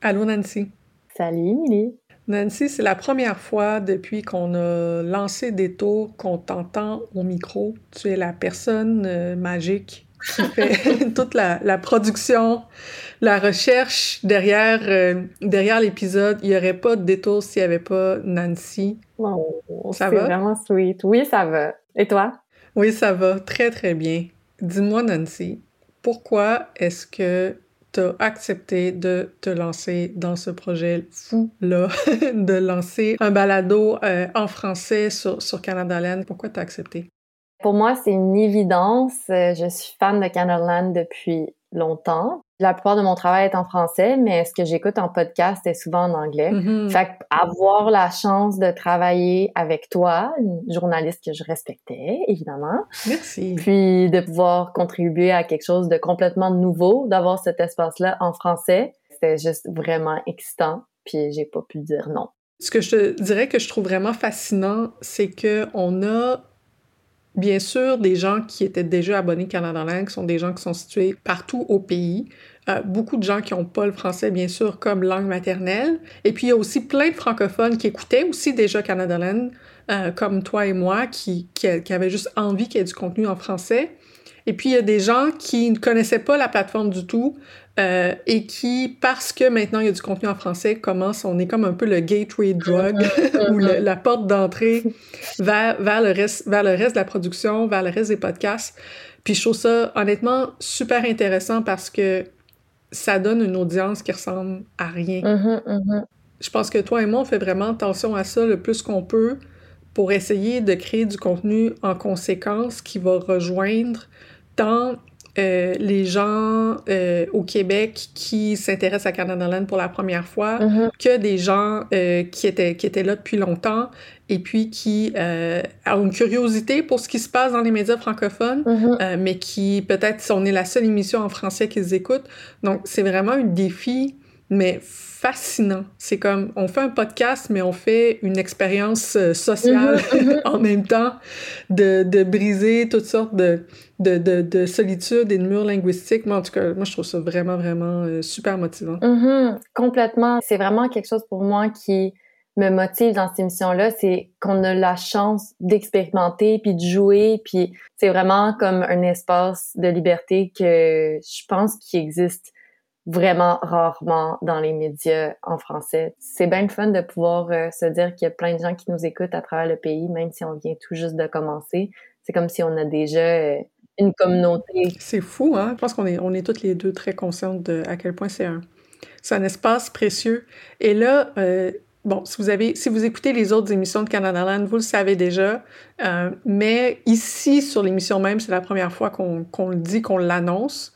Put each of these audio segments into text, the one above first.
Allô Nancy. Salut Emily. Nancy, c'est la première fois depuis qu'on a lancé des tours qu'on t'entend au micro. Tu es la personne euh, magique qui fait toute la, la, production, la recherche derrière, euh, derrière l'épisode. Il n'y aurait pas de détour s'il n'y avait pas Nancy. Ça va? C'est vraiment sweet. Oui, ça va. Et toi? Oui, ça va. Très, très bien. Dis-moi, Nancy, pourquoi est-ce que tu as accepté de te lancer dans ce projet fou-là, de lancer un balado euh, en français sur, sur Canada Land? Pourquoi tu as accepté? Pour moi, c'est une évidence. Euh, je suis fan de Canada Land depuis longtemps. La plupart de mon travail est en français, mais ce que j'écoute en podcast est souvent en anglais. Mm-hmm. Fait avoir la chance de travailler avec toi, une journaliste que je respectais, évidemment. Merci. Puis de pouvoir contribuer à quelque chose de complètement nouveau, d'avoir cet espace-là en français, c'était juste vraiment excitant. Puis j'ai pas pu dire non. Ce que je te dirais que je trouve vraiment fascinant, c'est que on a Bien sûr, des gens qui étaient déjà abonnés Canada Langue sont des gens qui sont situés partout au pays. Euh, beaucoup de gens qui n'ont pas le français, bien sûr, comme langue maternelle. Et puis, il y a aussi plein de francophones qui écoutaient aussi déjà Canada Land, euh, comme toi et moi, qui, qui, qui avaient juste envie qu'il y ait du contenu en français. Et puis, il y a des gens qui ne connaissaient pas la plateforme du tout, euh, et qui, parce que maintenant il y a du contenu en français, commence, on est comme un peu le gateway drug ou la porte d'entrée vers, vers, le reste, vers le reste de la production, vers le reste des podcasts. Puis je trouve ça honnêtement super intéressant parce que ça donne une audience qui ressemble à rien. Mm-hmm. Je pense que toi et moi, on fait vraiment attention à ça le plus qu'on peut pour essayer de créer du contenu en conséquence qui va rejoindre tant euh, les gens euh, au Québec qui s'intéressent à Canada Land pour la première fois mm-hmm. que des gens euh, qui, étaient, qui étaient là depuis longtemps et puis qui ont une curiosité pour ce qui se passe dans les médias francophones, mm-hmm. mais qui peut-être, on est la seule émission en français qu'ils écoutent. Donc, c'est vraiment un défi, mais fascinant. C'est comme, on fait un podcast, mais on fait une expérience euh, sociale mhm, en même temps, de, de briser toutes sortes de, de, de, de solitude et de murs linguistiques. Moi, en tout cas, moi, je trouve ça vraiment, vraiment euh, super motivant. Mhm, complètement. C'est vraiment quelque chose pour moi qui me motive dans cette émission-là, c'est qu'on a la chance d'expérimenter puis de jouer, puis c'est vraiment comme un espace de liberté que je pense qui existe vraiment rarement dans les médias en français. C'est bien le fun de pouvoir euh, se dire qu'il y a plein de gens qui nous écoutent à travers le pays, même si on vient tout juste de commencer. C'est comme si on a déjà euh, une communauté. C'est fou, hein? Je pense qu'on est, on est toutes les deux très conscientes de à quel point c'est un, un espace précieux. Et là, euh, bon, si vous avez, si vous écoutez les autres émissions de Canada Land, vous le savez déjà, mais ici, sur l'émission même, c'est la première fois qu'on le dit, qu'on l'annonce.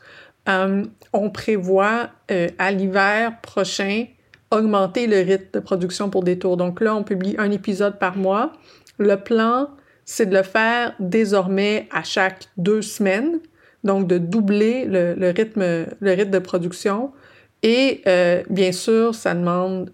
Euh, on prévoit euh, à l'hiver prochain augmenter le rythme de production pour des tours. Donc là, on publie un épisode par mois. Le plan, c'est de le faire désormais à chaque deux semaines, donc de doubler le, rythme, de production. Et euh, bien sûr, ça demande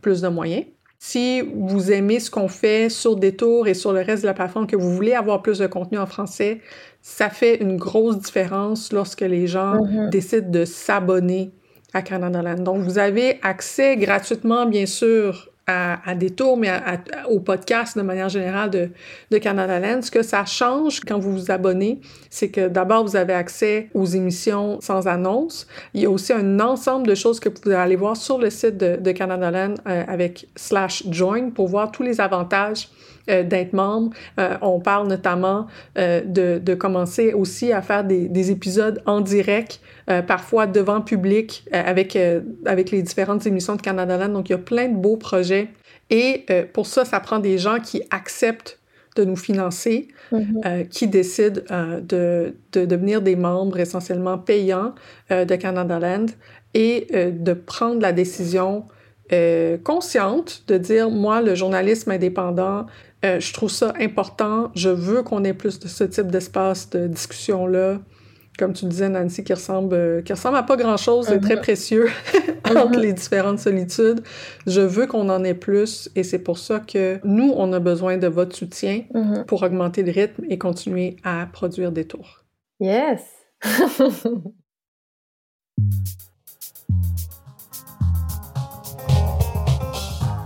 plus de moyens. Si vous aimez ce qu'on fait sur Détour et sur le reste de la plateforme, que vous voulez avoir plus de contenu en français, ça fait une grosse différence lorsque les gens mm-hmm. décident de s'abonner à Canada Land. Donc, vous avez accès gratuitement, bien sûr, à, des tours, mais au podcast de manière générale de, Canada Land. Ce que ça change quand vous vous abonnez, c'est que d'abord, vous avez accès aux émissions sans annonce. Il y a aussi un ensemble de choses que vous pouvez aller voir sur le site de, de Canada Land euh, avec slash join pour voir tous les avantages euh, d'être membre. Euh, on parle notamment euh, de, de, commencer aussi à faire des, des épisodes en direct, parfois devant public, avec, avec les différentes émissions de Canada Land. Donc, il y a plein de beaux projets. Et pour ça, ça prend des gens qui acceptent de nous financer, mm-hmm. qui décident de, de, devenir des membres essentiellement payants de Canada Land et de prendre la décision consciente de dire, moi, le journalisme indépendant, euh, je trouve ça important. Je veux qu'on ait plus de ce type d'espace de discussion-là. Comme tu disais, Nancy, qui ressemble, euh, qui ressemble à pas grand-chose et très uh-huh. précieux entre les différentes solitudes. Je veux qu'on en ait plus et c'est pour ça que nous, on a besoin de votre soutien uh-huh. pour augmenter le rythme et continuer à produire des tours. Yes!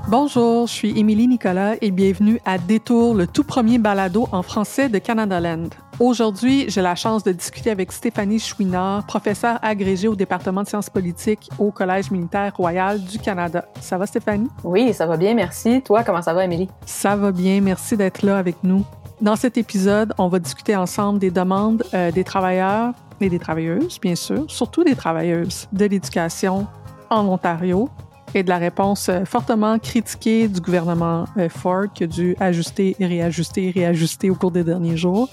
Bonjour, je suis Émilie Nicolas et bienvenue à Détour, le tout premier balado en français de Canada Land. Aujourd'hui, j'ai la chance de discuter avec Stéphanie Chouinard, professeure agrégée au département de sciences politiques au Collège militaire royal du Canada. Ça va, Stéphanie? Oui, ça va bien, merci. Toi, comment ça va, Émilie? Ça va bien, merci d'être là avec nous. Dans cet épisode, on va discuter ensemble des demandes euh, des travailleurs et des travailleuses, bien sûr, surtout des travailleuses de l'éducation en Ontario et de la réponse euh, fortement critiquée du gouvernement euh, Ford qui a dû ajuster, réajuster, réajuster au cours des derniers jours.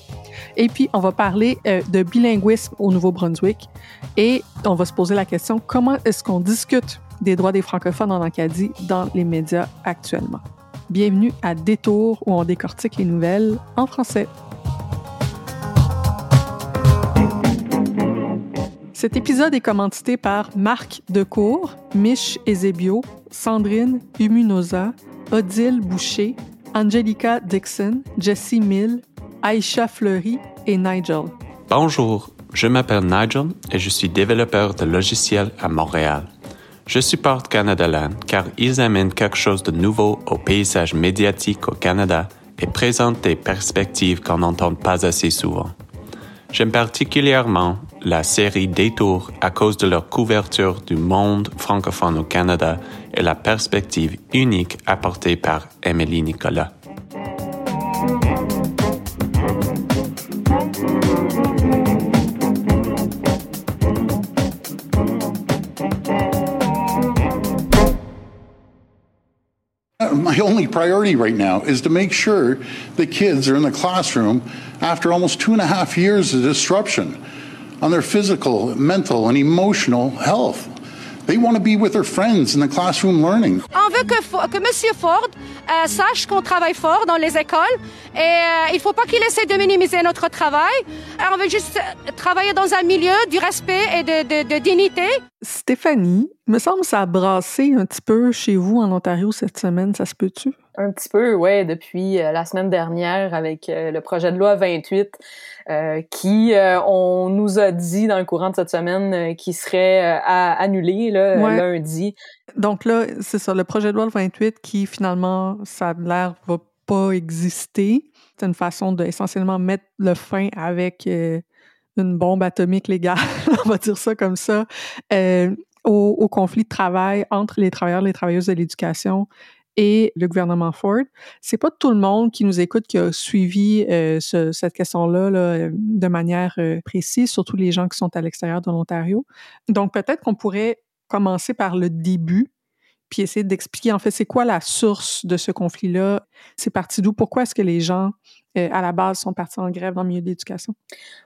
Et puis, on va parler euh, de bilinguisme au Nouveau-Brunswick et on va se poser la question comment est-ce qu'on discute des droits des francophones en Acadie dans les médias actuellement? Bienvenue à Détour où on décortique les nouvelles en français. Cet épisode est commandité par Marc Decour, Mich Ezebio, Sandrine Humunosa, Odile Boucher, Angelica Dixon, Jessie Mill, Aisha Fleury et Nigel. Bonjour, je m'appelle Nigel et je suis développeur de logiciels à Montréal. Je supporte Canada Land car ils amènent quelque chose de nouveau au paysage médiatique au Canada et présentent des perspectives qu'on n'entend pas assez souvent. J'aime particulièrement la série Détour à cause de leur couverture du monde francophone au Canada et la perspective unique apportée par Emily Nicolas. My only priority right now is to make sure the kids are in the classroom after almost two and a half years of disruption on their physical, mental, and emotional health. They want to be with their friends in the classroom learning. On veut que, que M. Ford euh, sache qu'on travaille fort dans les écoles et euh, il ne faut pas qu'il essaie de minimiser notre travail. on veut juste travailler dans un milieu du respect et de, de, de dignité. Stéphanie, me semble que ça a brassé un petit peu chez vous en Ontario cette semaine, ça se peut-tu? Un petit peu, oui, depuis euh, la semaine dernière avec euh, le projet de loi 28 euh, qui, on nous a dit dans le courant de cette semaine, qui serait annulé là, lundi. Donc là, c'est ça, le projet de loi 28 qui finalement, ça a l'air va pas exister. C'est une façon de essentiellement mettre le fin avec une bombe atomique légale, on va dire ça comme ça, au, conflit de travail entre les travailleurs et les travailleuses de l'éducation et le gouvernement Ford. C'est pas tout le monde qui nous écoute qui a suivi euh, ce, cette question-là là, de manière euh, précise, surtout les gens qui sont à l'extérieur de l'Ontario. Donc peut-être qu'on pourrait commencer par le début, puis essayer d'expliquer en fait c'est quoi la source de ce conflit-là, c'est parti d'où, pourquoi est-ce que les gens euh, à la base sont partis en grève dans le milieu de l'éducation.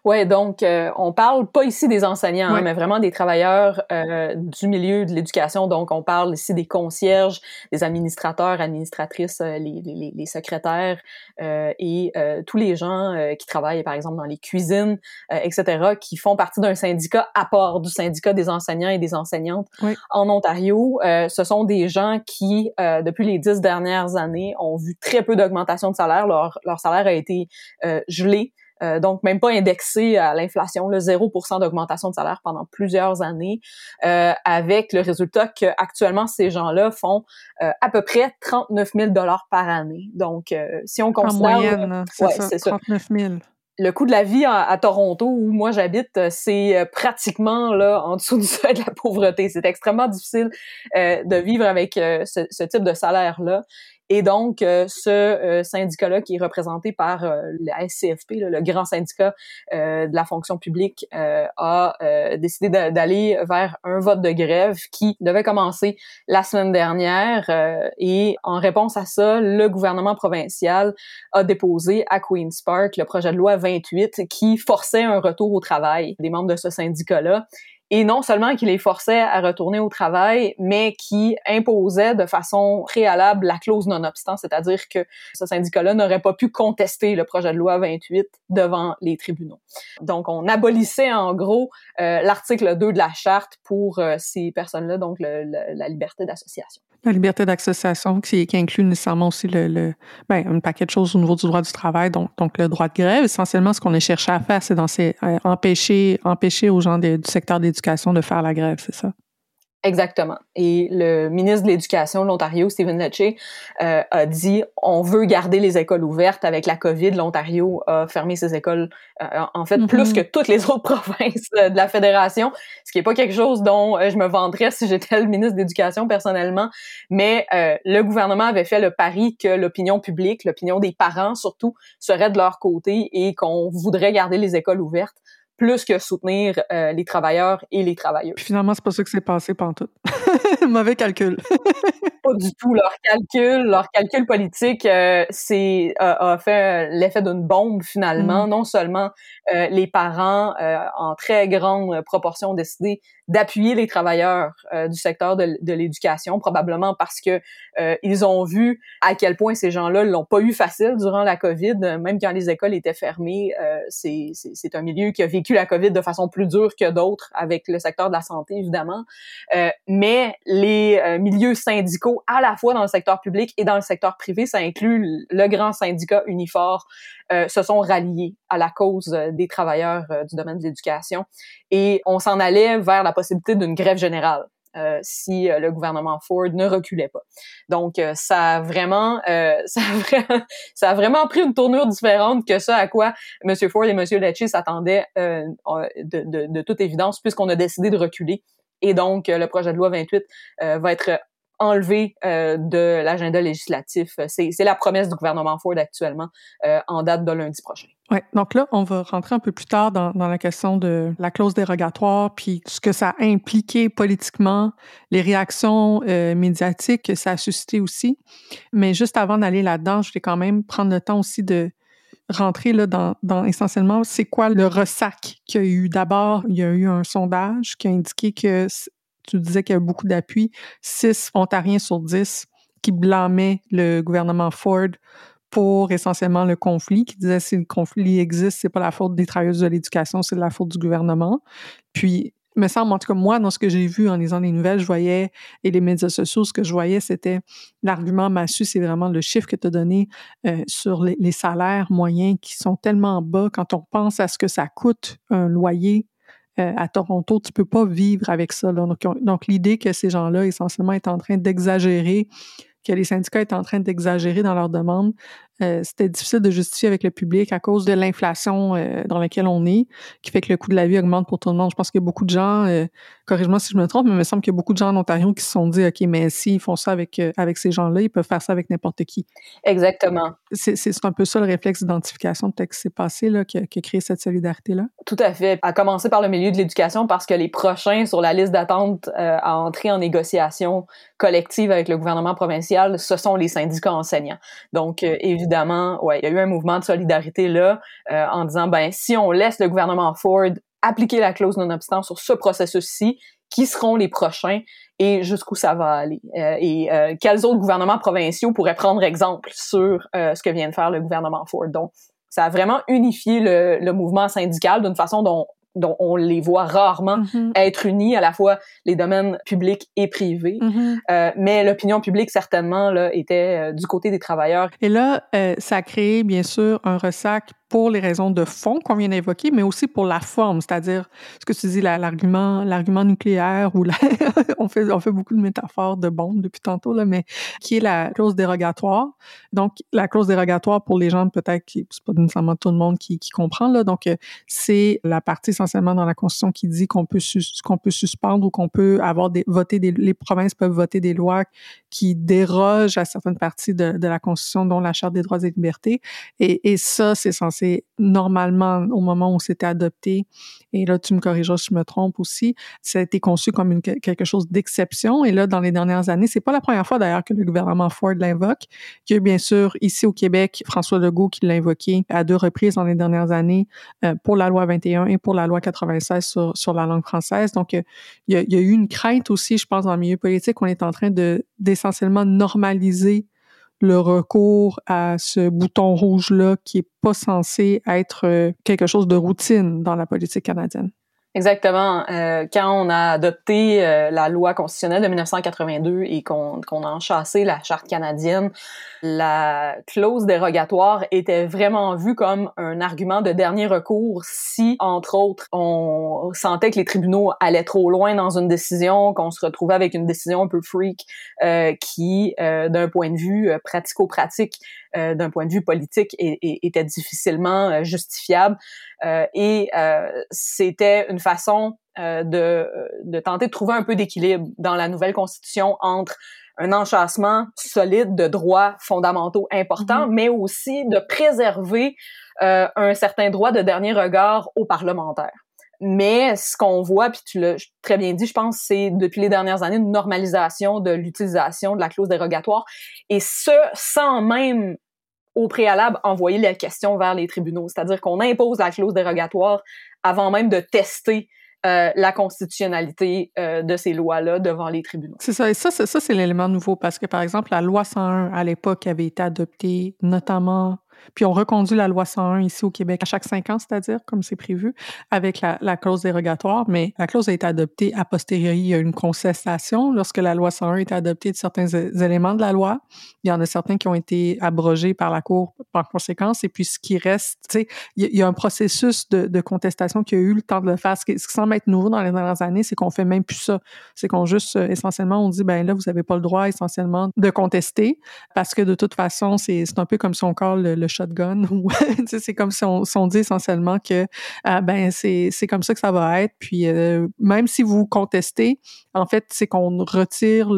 Oui, donc euh, on parle pas ici des enseignants, hein, mais vraiment des travailleurs euh, du milieu de l'éducation. Donc on parle ici des concierges, des administrateurs, administratrices, les, les, les, secrétaires et tous les gens qui travaillent par exemple dans les cuisines, etc., qui font partie d'un syndicat à part du syndicat des enseignants et des enseignantes en Ontario. ce sont des gens qui, depuis les dix dernières années, ont vu très peu d'augmentation de salaire. Leur, leur salaire a été euh, gelé. Euh, donc même pas indexé à l'inflation, le 0% d'augmentation de salaire pendant plusieurs années, euh, avec le résultat que actuellement ces gens-là font à peu près 39 000 dollars par année. Donc si on considère, en moyenne, c'est ça, 39 000 le coût de la vie à, Toronto, où moi j'habite, c'est pratiquement là en dessous du seuil de la pauvreté. C'est extrêmement difficile de vivre avec ce, ce, type de salaire-là. Et donc, euh, ce euh, syndicat-là, qui est représenté par euh, la SCFP, le grand syndicat de la fonction publique, a décidé d'aller vers un vote de grève qui devait commencer la semaine dernière. et en réponse à ça, le gouvernement provincial a déposé à Queen's Park le projet de loi 28 qui forçait un retour au travail des membres de ce syndicat-là et non seulement qui les forçait à retourner au travail, mais qui imposait de façon préalable la clause non-obstant, c'est-à-dire que ce syndicat-là n'aurait pas pu contester le projet de loi 28 devant les tribunaux. Donc, on abolissait en gros euh, l'article 2 de la charte pour euh, ces personnes-là, donc la liberté d'association. La liberté d'association qui, inclut nécessairement aussi le, ben, un paquet de choses au niveau du droit du travail, donc, le droit de grève. Essentiellement, ce qu'on a cherché à faire, c'est euh, empêcher aux gens du secteur d'éducation de faire la grève, c'est ça? Exactement. Et le ministre de l'Éducation de l'Ontario, Stephen Lecce, euh, a dit on veut garder les écoles ouvertes. Avec la COVID, l'Ontario a fermé ses écoles, euh, en fait, plus mm-hmm. que toutes les autres provinces de la fédération, ce qui est pas quelque chose dont euh, je me vanterais si j'étais le ministre de l'Éducation personnellement. Mais le gouvernement avait fait le pari que l'opinion publique, l'opinion des parents surtout, serait de leur côté et qu'on voudrait garder les écoles ouvertes plus que soutenir euh, les travailleurs et les travailleuses. Puis finalement, c'est pas ça que c'est passé tout. Mauvais calcul. pas du tout. Leur calcul, leur calcul politique, euh, c'est a, fait l'effet d'une bombe finalement. Mm. Non seulement euh, les parents, en très grande proportion, ont décidé d'appuyer les travailleurs du secteur de, de l'éducation, probablement parce que ils ont vu à quel point ces gens-là l'ont pas eu facile durant la COVID, même quand les écoles étaient fermées. c'est un milieu qui a vécu la COVID de façon plus dure que d'autres avec le secteur de la santé, évidemment. Euh, mais les euh, milieux syndicaux, à la fois dans le secteur public et dans le secteur privé, ça inclut le grand syndicat Unifor, euh, se sont ralliés à la cause euh, des travailleurs du domaine de l'éducation. Et on s'en allait vers la possibilité d'une grève générale. Euh, si euh, le gouvernement Ford ne reculait pas. Donc, euh, ça a vraiment, ça a vraiment, ça a vraiment pris une tournure différente que ça à quoi M. Ford et M. Lecce s'attendaient de, toute évidence, puisqu'on a décidé de reculer. Et donc, le projet de loi 28 va être enlevé euh, de l'agenda législatif. C'est, la promesse du gouvernement Ford actuellement euh, en date de lundi prochain. Ouais, donc là, on va rentrer un peu plus tard dans, dans, la question de la clause dérogatoire, puis ce que ça a impliqué politiquement, les réactions euh, médiatiques que ça a suscité aussi. Mais juste avant d'aller là-dedans, je vais quand même prendre le temps aussi de rentrer là dans, dans essentiellement c'est quoi le ressac qu'il y a eu? D'abord, il y a eu un sondage qui a indiqué que tu disais qu'il y a beaucoup d'appui, 6 Ontariens sur 10 qui blâmaient le gouvernement Ford pour essentiellement le conflit, qui disaient si le conflit existe, c'est pas la faute des travailleurs de l'éducation, c'est la faute du gouvernement. Puis, me semble, en tout cas, moi, dans ce que j'ai vu en lisant les nouvelles, je voyais, et les médias sociaux, ce que je voyais, c'était l'argument massu, c'est vraiment le chiffre que tu as donné euh, sur les, salaires moyens qui sont tellement bas quand on pense à ce que ça coûte un loyer euh, à Toronto, tu peux pas vivre avec ça. Donc, donc l'idée que ces gens-là, essentiellement, est en train d'exagérer, que les syndicats est en train d'exagérer dans leurs demandes, euh, c'était difficile de justifier avec le public à cause de l'inflation euh, dans laquelle on est, qui fait que le coût de la vie augmente pour tout le monde. Je pense qu'il y a beaucoup de gens, euh, corrige-moi si je me trompe, mais il me semble qu'il y a beaucoup de gens en Ontario qui se sont dit, OK, mais s'ils font ça avec, avec ces gens-là, ils peuvent faire ça avec n'importe qui. Exactement. C'est un peu ça le réflexe d'identification peut-être qui s'est passé, là, qui a, qui a créé cette solidarité-là. Tout à fait. À commencer par le milieu de l'éducation parce que les prochains sur la liste d'attente à entrer en négociation collective avec le gouvernement provincial, ce sont les syndicats enseignants. Donc, évidemment, évidemment, ouais, il y a eu un mouvement de solidarité là euh, en disant ben si on laisse le gouvernement Ford appliquer la clause non-obstant sur ce processus-ci, qui seront les prochains et jusqu'où ça va aller? Euh, et euh, quels autres gouvernements provinciaux pourraient prendre exemple sur ce que vient de faire le gouvernement Ford? Donc, ça a vraiment unifié le, le mouvement syndical d'une façon dont dont on les voit rarement mm-hmm. être unis, à la fois les domaines publics et privés. Mm-hmm. euh, mais l'opinion publique, certainement, là, était euh, du côté des travailleurs. Et là, euh, ça a créé, bien sûr, un ressac pour les raisons de fond qu'on vient d'évoquer, mais aussi pour la forme, c'est-à-dire ce que tu dis, l'argument, l'argument nucléaire ou on fait, on fait beaucoup de métaphores de bombes depuis tantôt là, mais qui est la clause dérogatoire. Donc la clause dérogatoire pour les gens peut-être c'est pas nécessairement tout le monde qui, comprend là. Donc c'est la partie essentiellement dans la Constitution qui dit qu'on peut qu'on peut suspendre ou qu'on peut avoir des voter des les provinces peuvent voter des lois qui dérogent à certaines parties de, de la Constitution, dont la Charte des droits et libertés. Et, ça c'est c'est normalement au moment où c'était adopté, et là tu me corrigeras si je me trompe aussi, ça a été conçu comme une, quelque chose d'exception. Et là, dans les dernières années, c'est pas la première fois d'ailleurs que le gouvernement Ford l'invoque. Il y a bien sûr ici au Québec François Legault qui l'a invoqué à deux reprises dans les dernières années euh, pour la loi 21 et pour la loi 96 sur, sur la langue française. Donc, euh, il, y a, il y a eu une crainte aussi, je pense, dans le milieu politique. On est en train de d'essentiellement normaliser le recours à ce bouton rouge-là qui est pas censé être euh, quelque chose de routine dans la politique canadienne. Exactement. Euh, quand on a adopté euh, la loi constitutionnelle de 1982 et qu'on a enchassé la charte canadienne, la clause dérogatoire était vraiment vue comme un argument de dernier recours si, entre autres, on sentait que les tribunaux allaient trop loin dans une décision, qu'on se retrouvait avec une décision un peu freak euh, qui, d'un point de vue pratico-pratique, d'un point de vue politique, était difficilement justifiable. Euh, et euh, c'était une façon euh, de, de tenter de trouver un peu d'équilibre dans la nouvelle constitution entre un enchâssement solide de droits fondamentaux importants, mm-hmm. mais aussi de préserver un certain droit de dernier regard aux parlementaires. Mais ce qu'on voit, puis tu l'as très bien dit, je pense, c'est depuis les dernières années une normalisation de l'utilisation de la clause dérogatoire, et ce, sans même au préalable envoyer la question vers les tribunaux. C'est-à-dire qu'on impose la clause dérogatoire avant même de tester euh, la constitutionnalité euh, de ces lois-là devant les tribunaux. C'est ça, et ça, ça, c'est l'élément nouveau parce que, par exemple, la loi 101 à l'époque avait été adoptée notamment puis on reconduit la loi 101 ici au Québec à chaque cinq ans, c'est-à-dire, comme c'est prévu, avec la, la, clause dérogatoire. Mais la clause a été adoptée a posteriori. Il y a une concession lorsque la loi 101 a été adoptée de certains éléments de la loi. Il y en a certains qui ont été abrogés par la Cour par conséquence. Et puis, ce qui reste, tu sais, il, y a un processus de, contestation qui a eu le temps de le faire. Ce qui, semble être nouveau dans les dernières années, c'est qu'on fait même plus ça. C'est qu'on juste, euh, essentiellement, on dit, ben là, vous n'avez pas le droit, essentiellement, de contester parce que de toute façon, c'est un peu comme si on colle le, le shotgun. C'est comme si on, dit essentiellement que ah, ben c'est comme ça que ça va être. Puis euh, même si vous contestez, en fait, c'est qu'on retire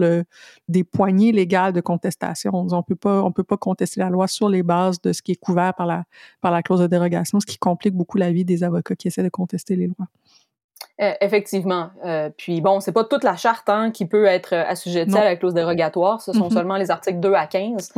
des poignées légales de contestation. On peut pas peut pas contester la loi sur les bases de ce qui est couvert par la par la clause de dérogation, ce qui complique beaucoup la vie des avocats qui essaient de contester les lois. Euh, effectivement. Euh, puis bon, c'est pas toute la charte hein, qui peut être euh, assujettie à la clause dérogatoire. Ce sont mm-hmm. seulement les articles 2 à 15.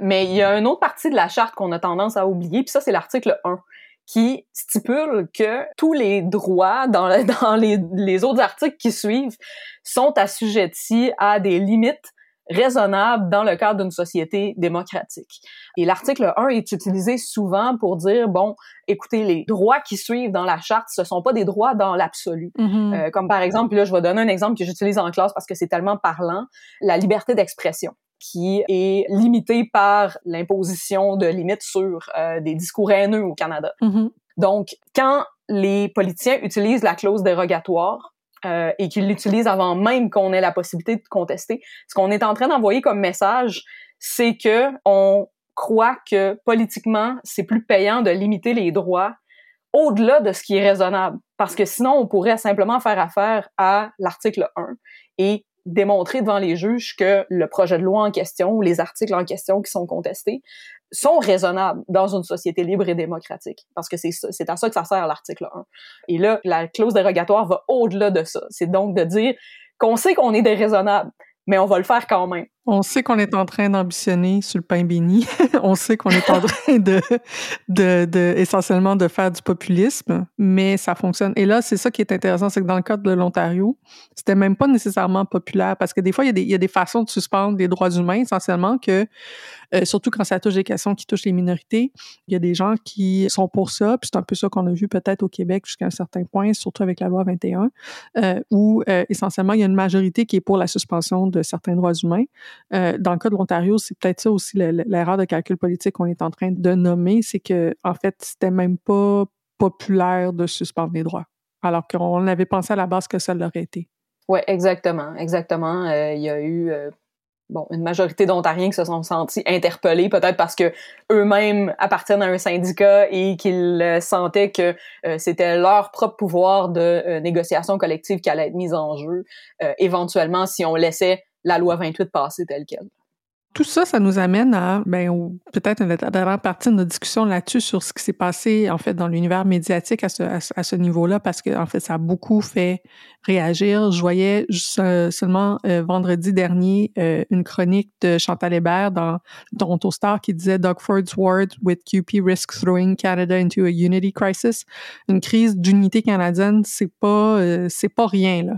mais il y a une autre partie de la charte qu'on a tendance à oublier, puis ça, c'est l'article 1 qui stipule que tous les droits dans, dans les, les autres articles qui suivent sont assujettis à des limites raisonnable dans le cadre d'une société démocratique. Et l'article 1 est utilisé souvent pour dire, bon, écoutez, les droits qui suivent dans la charte, ce sont pas des droits dans l'absolu. Mm-hmm. euh, comme par exemple, là, je vais donner un exemple que j'utilise en classe parce que c'est tellement parlant, la liberté d'expression qui est limitée par l'imposition de limites sur euh, des discours haineux au Canada. Mm-hmm. Donc, quand les politiciens utilisent la clause dérogatoire, euh, et qu'ils l'utilisent avant même qu'on ait la possibilité de contester. Ce qu'on est en train d'envoyer comme message, c'est que on croit que politiquement, c'est plus payant de limiter les droits au-delà de ce qui est raisonnable. Parce que sinon, on pourrait simplement faire affaire à l'article 1 et démontrer devant les juges que le projet de loi en question ou les articles en question qui sont contestés sont raisonnables dans une société libre et démocratique. Parce que c'est à ça que ça sert l'article 1. Et là, la clause dérogatoire va au-delà de ça. C'est donc de dire qu'on sait qu'on est déraisonnable, mais on va le faire quand même. On sait qu'on est en train d'ambitionner sur le pain béni. on sait qu'on est en train de, de, de, essentiellement de faire du populisme, mais ça fonctionne. Et là, c'est ça qui est intéressant, c'est que dans le cas de l'Ontario, c'était même pas nécessairement populaire parce que des fois, il y, a des, il y a des façons de suspendre les droits humains, essentiellement que, euh, surtout quand ça touche des questions qui touchent les minorités, il y a des gens qui sont pour ça. Puis c'est un peu ça qu'on a vu peut-être au Québec jusqu'à un certain point, surtout avec la loi 21, euh, où euh, essentiellement, il y a une majorité qui est pour la suspension de certains droits humains. Euh, dans le cas de l'Ontario, c'est peut-être ça aussi l'erreur de calcul politique qu'on est en train de nommer, c'est que en fait, c'était même pas populaire de suspendre les droits, alors qu'on avait pensé à la base que ça l'aurait été. Oui, exactement, exactement. Euh, il y a eu euh, bon une majorité d'Ontariens qui se sont sentis interpellés, peut-être parce que eux-mêmes appartiennent à un syndicat et qu'ils sentaient que c'était leur propre pouvoir de négociation collective qui allait être mis en jeu, éventuellement si on laissait la loi 28 passée telle qu'elle. Tout ça, ça nous amène à ben, peut-être une dernière partie de notre discussion là-dessus sur ce qui s'est passé en fait dans l'univers médiatique à ce, à ce niveau-là, parce que en fait, ça a beaucoup fait réagir. Je voyais seulement euh, vendredi dernier euh, une chronique de Chantal Hébert dans Toronto Star qui disait Doug Ford's word with QP risks throwing Canada into a unity crisis. Une crise d'unité canadienne, c'est pas euh, c'est pas rien là.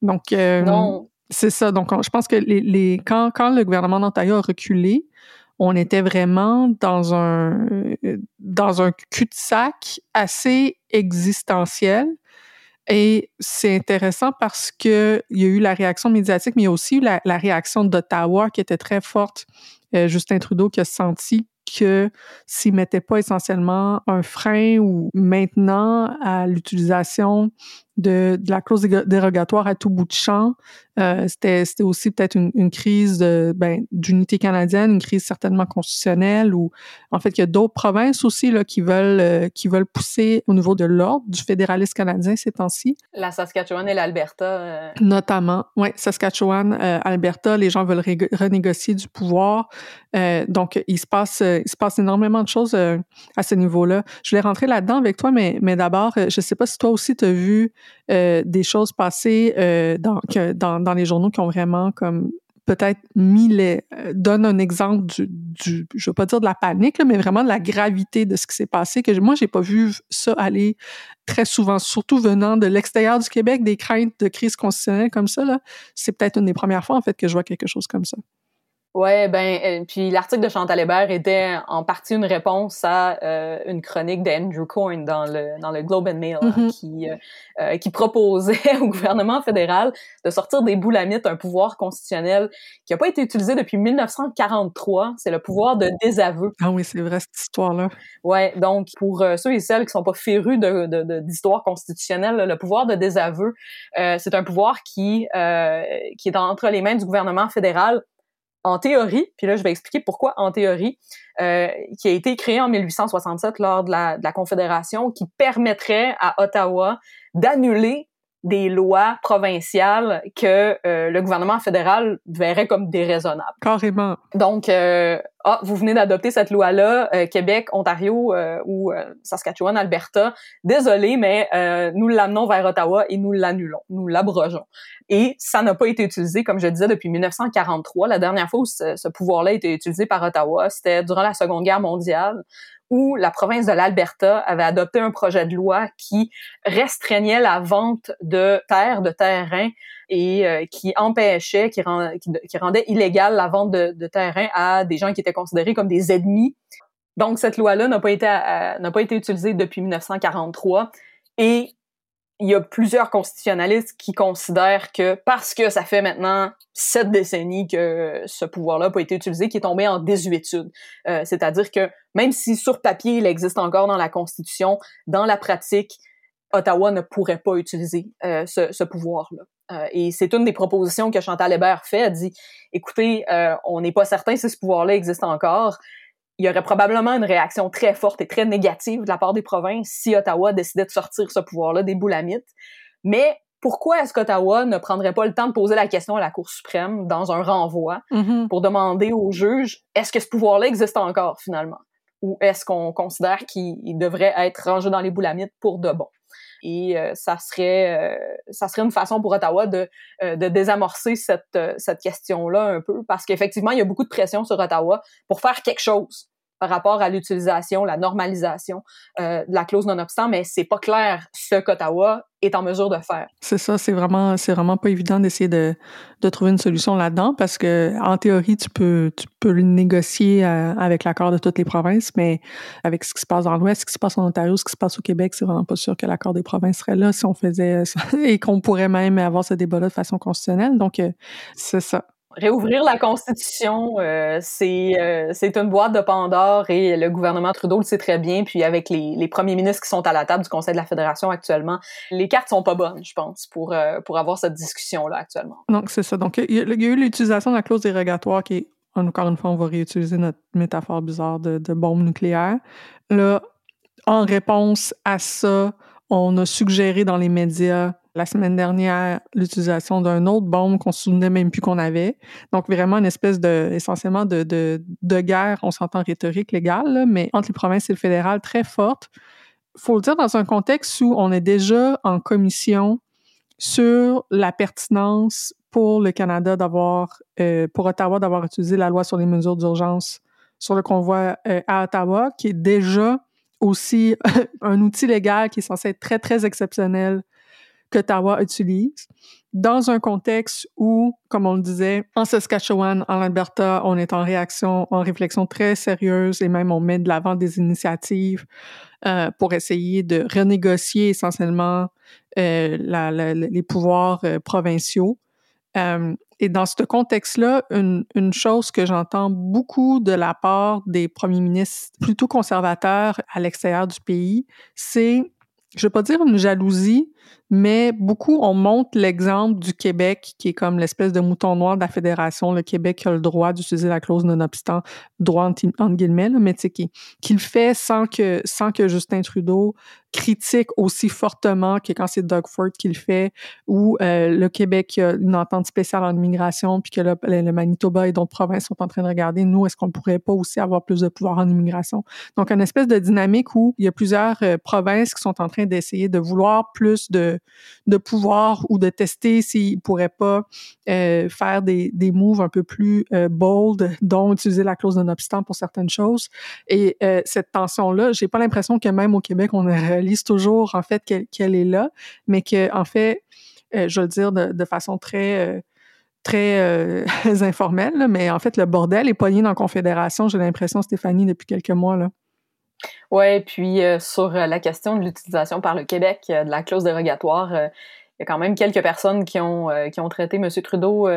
Donc non c'est ça. Donc, je pense que les, les, quand, quand le gouvernement d'Ontario a reculé, on était vraiment dans un, dans un cul-de-sac assez existentiel. Et c'est intéressant parce que il y a eu la réaction médiatique, mais il y a aussi eu la, réaction d'Ottawa qui était très forte. Euh, Justin Trudeau qui a senti que s'il mettait pas essentiellement un frein ou maintenant à l'utilisation de, de, la clause dérogatoire à tout bout de champ. Euh, c'était, c'était aussi peut-être une, une, crise de, ben, d'unité canadienne, une crise certainement constitutionnelle, ou en fait, il y a d'autres provinces aussi là, qui veulent euh, qui veulent pousser au niveau de l'ordre du fédéralisme canadien ces temps-ci. La Saskatchewan et l'Alberta. Euh... Notamment, oui, Saskatchewan, euh, Alberta, les gens veulent renégocier du pouvoir. Euh, donc, il se passe il se passe énormément de choses à ce niveau-là. Je voulais rentrer là-dedans avec toi, mais, mais d'abord, je sais pas si toi aussi tu as vu euh, des choses passées euh, dans, les journaux qui ont vraiment comme peut-être mis les euh, donne un exemple du, du je veux pas dire de la panique mais vraiment de la gravité de ce qui s'est passé que moi j'ai pas vu ça aller très souvent surtout venant de l'extérieur du Québec des craintes de crise constitutionnelle comme ça c'est peut-être une des premières fois en fait que je vois quelque chose comme ça Ouais, ben, euh, puis l'article de Chantal Hébert était en partie une réponse à euh, une chronique d'Andrew Coyne dans le dans le Globe and Mail hein, mm-hmm. qui euh, qui proposait au gouvernement fédéral de sortir des boulamites un pouvoir constitutionnel qui a pas été utilisé depuis 1943. C'est le pouvoir de désaveu. Ah oui, c'est vrai cette histoire-là. Ouais, donc pour ceux et celles qui sont pas férus de d'histoire de, constitutionnelle, le pouvoir de désaveu, c'est un pouvoir qui qui est entre les mains du gouvernement fédéral en théorie, puis là je vais expliquer pourquoi en théorie, euh, qui a été créé en 1867 lors de la, de la Confédération, qui permettrait à Ottawa d'annuler des lois provinciales que euh, le gouvernement fédéral verrait comme déraisonnables. Carrément. Donc, euh, ah, vous venez d'adopter cette loi-là, euh, Québec, Ontario euh, ou euh, Saskatchewan, Alberta. Désolé, mais nous l'amenons vers Ottawa et nous l'annulons, nous l'abrogeons. Et ça n'a pas été utilisé, comme je disais, depuis 1943. La dernière fois où ce, ce pouvoir-là a été utilisé par Ottawa, c'était durant la Seconde Guerre mondiale où la province de l'Alberta avait adopté un projet de loi qui restreignait la vente de terres, de terrains et euh, qui empêchait, qui, rendait illégal la vente de, de terrains à des gens qui étaient considérés comme des ennemis. Donc cette loi-là n'a pas été euh, n'a pas été utilisée depuis 1943 et il y a plusieurs constitutionnalistes qui considèrent que parce que ça fait maintenant sept décennies que ce pouvoir-là n'a pas été utilisé, qui est tombé en désuétude. Euh, C'est-à-dire que même si sur papier il existe encore dans la Constitution, dans la pratique, Ottawa ne pourrait pas utiliser euh, ce, ce pouvoir-là. Euh, et c'est une des propositions que Chantal Hébert fait. Elle dit, écoutez, euh, on n'est pas certain si ce pouvoir-là existe encore il y aurait probablement une réaction très forte et très négative de la part des provinces si Ottawa décidait de sortir ce pouvoir-là des boulamites. Mais pourquoi est-ce qu'Ottawa ne prendrait pas le temps de poser la question à la Cour suprême dans un renvoi mm-hmm. pour demander aux juges est-ce que ce pouvoir-là existe encore finalement? Ou est-ce qu'on considère qu'il devrait être rangé dans les boulamites pour de bon? Et euh, ça serait euh, ça serait une façon pour Ottawa de euh, de désamorcer cette cette question là un peu parce qu'effectivement il y a beaucoup de pression sur Ottawa pour faire quelque chose par rapport à l'utilisation, la normalisation euh, de la clause non-obstant, mais c'est pas clair ce qu'Ottawa est en mesure de faire. C'est ça, c'est vraiment, c'est vraiment pas évident d'essayer de, de trouver une solution là-dedans parce que en théorie, tu peux, tu peux le négocier euh, avec l'accord de toutes les provinces, mais avec ce qui se passe dans l'Ouest, ce qui se passe en Ontario, ce qui se passe au Québec, c'est vraiment pas sûr que l'accord des provinces serait là si on faisait et qu'on pourrait même avoir ce débat-là de façon constitutionnelle. Donc, euh, c'est ça réouvrir la Constitution, euh, c'est euh, c'est une boîte de Pandore et le gouvernement Trudeau le sait très bien. Puis avec les, premiers ministres qui sont à la table du Conseil de la Fédération actuellement, les cartes sont pas bonnes, je pense, pour euh, avoir cette discussion là actuellement. Donc c'est ça. Donc il y, a eu l'utilisation de la clause dérogatoire qui est encore une fois, on va réutiliser notre métaphore bizarre de, de bombe nucléaire. Là, en réponse à ça, on a suggéré dans les médias la semaine dernière l'utilisation d'un autre bombe qu'on se souvenait même plus qu'on avait. Donc vraiment une espèce de essentiellement de, de, de guerre, on s'entend rhétorique légale, mais entre les provinces et le fédéral très forte. Faut le dire dans un contexte où on est déjà en commission sur la pertinence pour le Canada d'avoir, euh, pour Ottawa d'avoir utilisé la loi sur les mesures d'urgence sur le convoi euh, à Ottawa, qui est déjà aussi un outil légal qui est censé être très, très exceptionnel qu'Ottawa utilise dans un contexte où, comme on le disait, en Saskatchewan, en Alberta, on est en réaction, en réflexion très sérieuse et même on met de l'avant des initiatives euh, pour essayer de renégocier essentiellement euh, les pouvoirs euh, provinciaux. Et dans ce contexte-là, une, une, chose que j'entends beaucoup de la part des premiers ministres plutôt conservateurs à l'extérieur du pays, c'est, je ne veux pas dire une jalousie, mais beaucoup, on montre l'exemple du Québec, qui est comme l'espèce de mouton noir de la fédération. Le Québec a le droit d'utiliser la clause non-obstant, droit entre, guillemets, là, mais tu qui, qui fait sans que, sans que Justin Trudeau critique aussi fortement que quand c'est Doug Ford qui le fait, ou euh, le Québec a une entente spéciale en immigration, puis que le, le, Manitoba et d'autres provinces sont en train de regarder, nous, est-ce qu'on pourrait pas aussi avoir plus de pouvoir en immigration? Donc, une espèce de dynamique où il y a plusieurs euh, provinces qui sont en train d'essayer de vouloir plus de de, pouvoir ou de tester s'ils pourraient pas euh, faire des, des moves un peu plus euh, bold, dont utiliser la clause non-obstant pour certaines choses. Et euh, cette tension-là, j'ai pas l'impression que même au Québec, on réalise toujours en fait qu'elle est là, mais que en fait, je veux le dire de, façon très très euh, informelle, mais en fait, le bordel est poigné dans la Confédération, j'ai l'impression, Stéphanie, depuis quelques mois. Là. Oui, puis euh, sur euh, la question de l'utilisation par le Québec euh, de la clause dérogatoire, il y a quand même quelques personnes qui ont qui ont traité M. Trudeau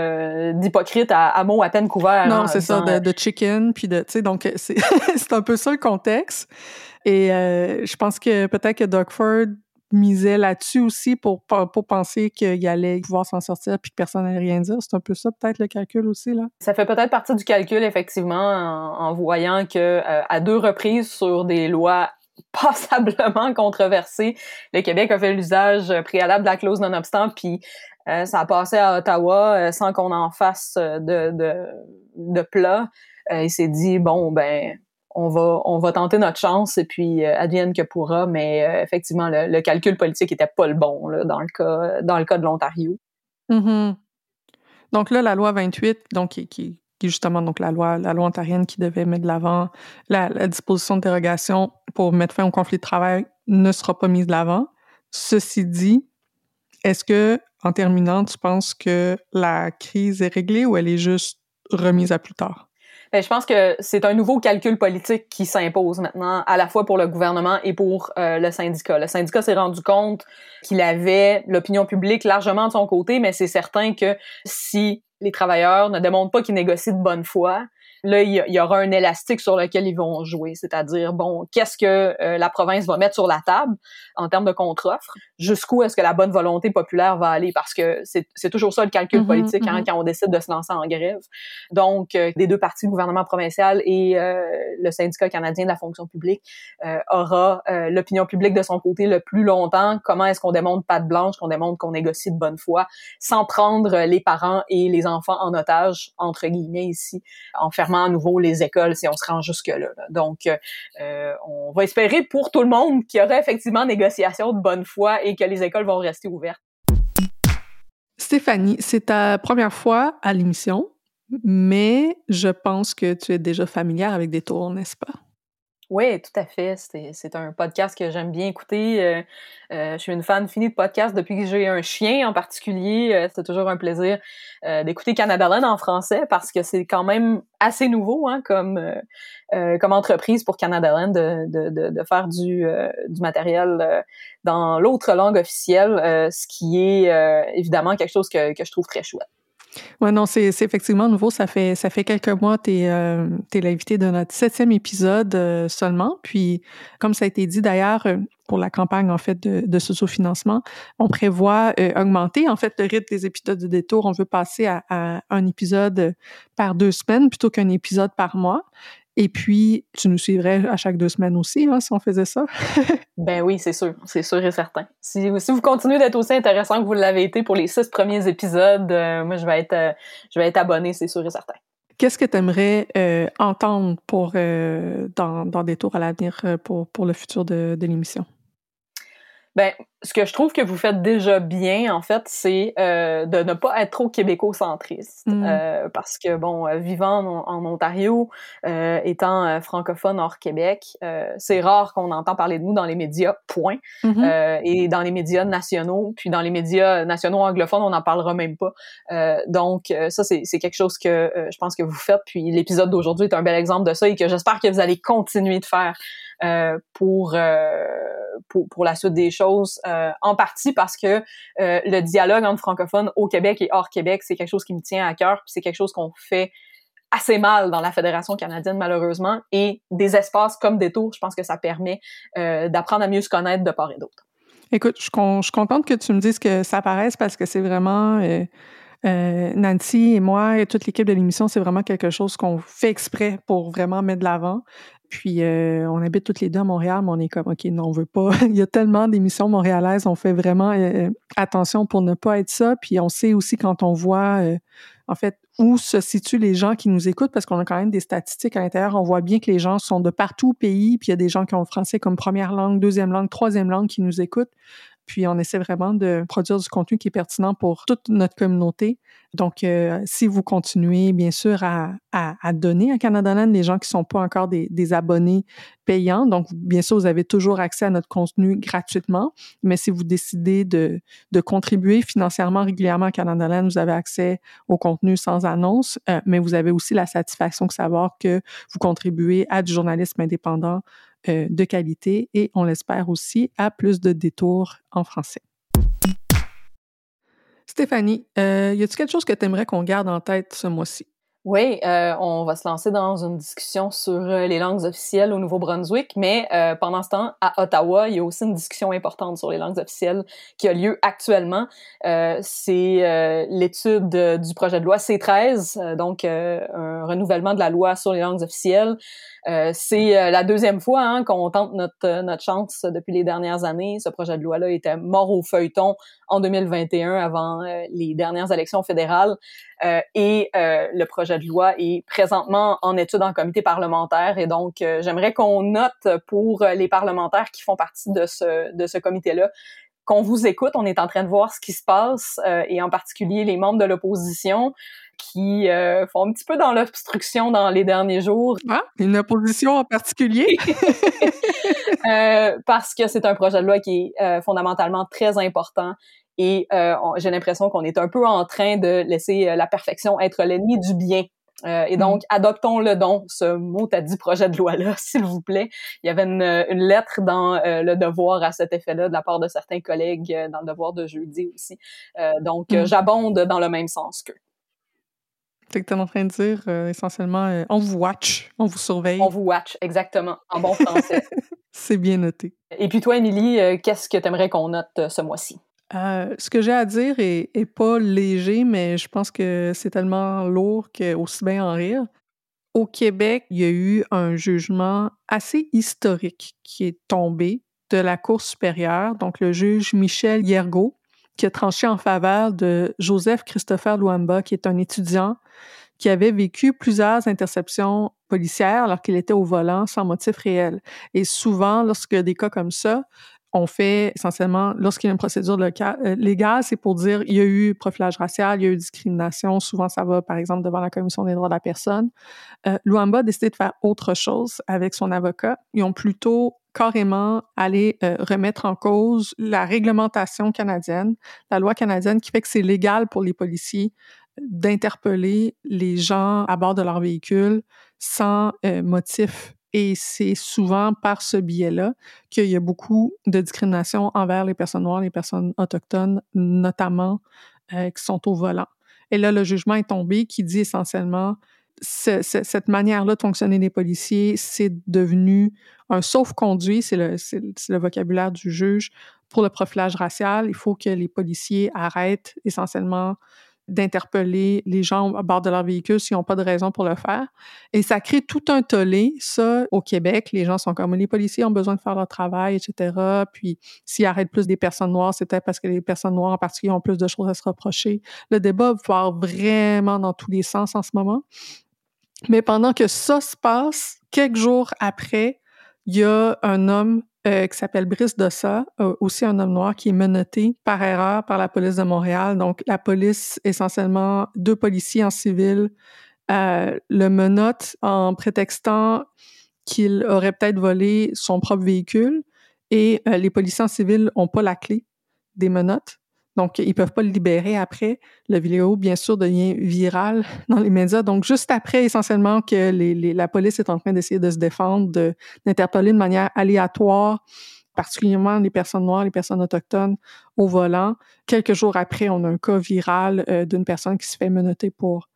d'hypocrite à, à mots à peine couverts. Non, hein, c'est ça, de, de, chicken, puis de, tu sais, donc c'est un peu ça le contexte. Et je pense que peut-être que Doug Ford misait là-dessus aussi pour, pour penser qu'il allait pouvoir s'en sortir puis que personne n'allait rien dire. C'est un peu ça, peut-être, le calcul aussi, là. Ça fait peut-être partie du calcul, effectivement, en, voyant que euh, à deux reprises sur des lois passablement controversées, le Québec a fait l'usage préalable de la clause non-obstant, puis euh, ça a passé à Ottawa euh, sans qu'on en fasse de, de, de plat. il s'est dit, bon, ben on va, tenter notre chance et puis euh, advienne que pourra, mais euh, effectivement, le, calcul politique était pas le bon dans, le cas, de l'Ontario. Mm-hmm. Donc là, la loi 28, donc, qui, qui, justement donc la loi, la loi ontarienne qui devait mettre de l'avant la, disposition de dérogation pour mettre fin au conflit de travail ne sera pas mise de l'avant. Ceci dit, est-ce que, en terminant, tu penses que la crise est réglée ou elle est juste remise à plus tard? Ben, je pense que c'est un nouveau calcul politique qui s'impose maintenant, à la fois pour le gouvernement et pour euh, le syndicat. Le syndicat s'est rendu compte qu'il avait l'opinion publique largement de son côté, mais c'est certain que si les travailleurs ne démontrent pas qu'ils négocient de bonne foi, là, il y, aura un élastique sur lequel ils vont jouer. C'est-à-dire, bon, qu'est-ce que euh, la province va mettre sur la table en termes de contre-offre? Jusqu'où est-ce que la bonne volonté populaire va aller? Parce que c'est toujours ça le calcul mm-hmm, politique hein, mm-hmm. quand on décide de se lancer en grève. Donc, euh, des deux parties, le gouvernement provincial et euh, le syndicat canadien de la fonction publique, aura l'opinion publique de son côté le plus longtemps. Comment est-ce qu'on démontre patte blanche, qu'on démontre qu'on négocie de bonne foi, sans prendre les parents et les enfants en otage, entre guillemets ici, en fermant à nouveau les écoles si on se rend jusque-là. Donc, euh, on va espérer pour tout le monde qu'il y aura effectivement négociation de bonne foi et que les écoles vont rester ouvertes. Stéphanie, c'est ta première fois à l'émission, mais je pense que tu es déjà familière avec des tours, n'est-ce pas? Oui, tout à fait. C'est un podcast que j'aime bien écouter. Euh, euh, je suis une fan finie de podcast depuis que j'ai un chien en particulier. Euh, c'est toujours un plaisir d'écouter Canada Land en français parce que c'est quand même assez nouveau hein, comme, comme entreprise pour Canada Land de, de, de, faire du, du matériel dans l'autre langue officielle, ce qui est évidemment quelque chose que, que je trouve très chouette. Oui, non, c'est effectivement nouveau. Ça fait, ça fait quelques mois, tu es, euh, l'invité de notre septième épisode euh, seulement. Puis, comme ça a été dit d'ailleurs, euh, pour la campagne en fait de, de socio-financement, on prévoit augmenter en fait le rythme des épisodes de détour. On veut passer à un épisode par deux semaines plutôt qu'un épisode par mois. Et puis, tu nous suivrais à chaque deux semaines aussi, hein, si on faisait ça. ben oui, c'est sûr, c'est sûr et certain. Si, si vous continuez d'être aussi intéressant que vous l'avez été pour les six premiers épisodes, euh, moi, je vais être, euh, je vais être abonné, c'est sûr et certain. Qu'est-ce que tu aimerais euh, entendre pour, dans, dans des tours à l'avenir pour, pour le futur de, de l'émission? Ben, ce que je trouve que vous faites déjà bien, en fait, c'est euh, de ne pas être trop québéco-centriste. Mm. Euh, parce que, bon, euh, vivant en, en Ontario, euh, étant euh, francophone hors Québec, euh, c'est rare qu'on entend parler de nous dans les médias, point. Euh, et dans les médias nationaux, puis dans les médias nationaux anglophones, on n'en parlera même pas. Euh, donc, ça, c'est quelque chose que je pense que vous faites. Puis l'épisode d'aujourd'hui est un bel exemple de ça et que j'espère que vous allez continuer de faire euh, pour, euh, pour pour la suite des choses. Euh, en partie parce que euh, le dialogue entre francophones au Québec et hors Québec, c'est quelque chose qui me tient à cœur. Puis c'est quelque chose qu'on fait assez mal dans la Fédération canadienne, malheureusement. Et des espaces comme des tours, je pense que ça permet euh, d'apprendre à mieux se connaître de part et d'autre. Écoute, je, suis contente que tu me dises que ça paraisse parce que c'est vraiment Nancy et moi et toute l'équipe de l'émission, c'est vraiment quelque chose qu'on fait exprès pour vraiment mettre de l'avant. Puis euh, on habite toutes les deux à Montréal, mais on est comme OK, non, on veut pas. Il y a tellement d'émissions montréalaises, on fait vraiment euh, attention pour ne pas être ça. Puis on sait aussi quand on voit euh, en fait où se situent les gens qui nous écoutent, parce qu'on a quand même des statistiques à l'intérieur, on voit bien que les gens sont de partout au pays, puis il y a des gens qui ont le français comme première langue, deuxième langue, troisième langue qui nous écoutent. Puis on essaie vraiment de produire du contenu qui est pertinent pour toute notre communauté. Donc, euh, si vous continuez, bien sûr, à, donner à Canada Land les gens qui sont pas encore des, abonnés payants, donc bien sûr, vous avez toujours accès à notre contenu gratuitement. Mais si vous décidez de, de contribuer financièrement régulièrement à Canada Land, vous avez accès au contenu sans annonce, euh, mais vous avez aussi la satisfaction de savoir que vous contribuez à du journalisme indépendant euh, de qualité et on l'espère aussi à plus de détours en français. Stéphanie, euh, y a-t-il quelque chose que tu aimerais qu'on garde en tête ce mois-ci? Oui, euh, on va se lancer dans une discussion sur euh, les langues officielles au Nouveau-Brunswick, mais euh, pendant ce temps, à Ottawa, il y a aussi une discussion importante sur les langues officielles qui a lieu actuellement. Euh, c'est l'étude du projet de loi C13, euh, donc un renouvellement de la loi sur les langues officielles. C'est la deuxième fois hein, qu'on tente notre, notre chance depuis les dernières années. Ce projet de loi-là était mort au feuilleton en 2021 avant euh, les dernières élections fédérales. Euh, et euh, le projet de loi est présentement en étude en comité parlementaire. Et donc, j'aimerais qu'on note pour les parlementaires qui font partie de ce, de ce comité-là qu'on vous écoute. On est en train de voir ce qui se passe, euh, et en particulier les membres de l'opposition qui euh, font un petit peu dans l'obstruction dans les derniers jours Ah, une opposition en particulier? euh, parce que c'est un projet de loi qui est euh, fondamentalement très important et euh, j'ai l'impression qu'on est un peu en train de laisser euh, la perfection être l'ennemi du bien. Euh, et donc, adoptons le don, ce mot à dit projet de loi-là, s'il vous plaît. Il y avait une, une lettre dans euh, le devoir à cet effet-là de la part de certains collègues euh, dans le devoir de jeudi aussi. Donc, Mm. j'abonde dans le même sens qu'eux. C'est que tu es en train de dire essentiellement, on vous watch, on vous surveille. On vous watch, exactement, en bon français. C'est bien noté. et puis toi, Émilie, qu'est-ce que tu aimerais qu'on note ce mois-ci? Euh, ce que j'ai à dire est, pas léger, mais je pense que c'est tellement lourd que aussi bien en rire. Au Québec, il y a eu un jugement assez historique qui est tombé de la Cour supérieure, donc le juge Michel Yergo, qui a tranché en faveur de Joseph Christopher Luamba, qui est un étudiant qui avait vécu plusieurs interceptions policières alors qu'il était au volant sans motif réel. Et souvent, a des cas comme ça, on fait essentiellement, lorsqu'il y a une procédure loca- euh, légale, c'est pour dire il y a eu profilage racial, il y a eu discrimination. Souvent, ça va, par exemple, devant la Commission des droits de la personne. Euh, Luamba a décidé de faire autre chose avec son avocat. Ils ont plutôt carrément allé euh, remettre en cause la réglementation canadienne, la loi canadienne qui fait que c'est légal pour les policiers d'interpeller les gens à bord de leur véhicule sans euh, motif. Et c'est souvent par ce biais-là qu'il y a beaucoup de discrimination envers les personnes noires, les personnes autochtones, notamment euh, qui sont au volant. Et là, le jugement est tombé qui dit essentiellement ce- ce- cette manière-là de fonctionner des policiers, c'est devenu un sauf-conduit, c'est le vocabulaire du juge, pour le profilage racial. Il faut que les policiers arrêtent essentiellement d'interpeller les gens à bord de leur véhicule s'ils n'ont pas de raison pour le faire. Et ça crée tout un tollé, ça, au Québec. Les gens sont comme, les policiers ont besoin de faire leur travail, etc. Puis, s'ils arrêtent plus des personnes noires, c'est parce que les personnes noires en particulier ont plus de choses à se reprocher. Le débat va vraiment dans tous les sens en ce moment. Mais pendant que ça se passe, quelques jours après, il y a un homme euh, qui s'appelle Brice Dossa, aussi un homme noir qui est menotté par erreur par la police de Montréal. Donc, la police, essentiellement deux policiers en civil, euh, le menotte en prétextant qu'il aurait peut-être volé son propre véhicule et euh, les policiers en civil n'ont pas la clé des menottes. Donc, ils peuvent pas le libérer après. La vidéo, bien sûr, devient virale dans les médias. Donc, juste après, essentiellement, que la police est en train d'essayer de se défendre, d'interpeller de, manière aléatoire, particulièrement les personnes noires, les personnes autochtones au volant. Quelques jours après, on a un cas viral euh, d'une personne qui se fait menotter pour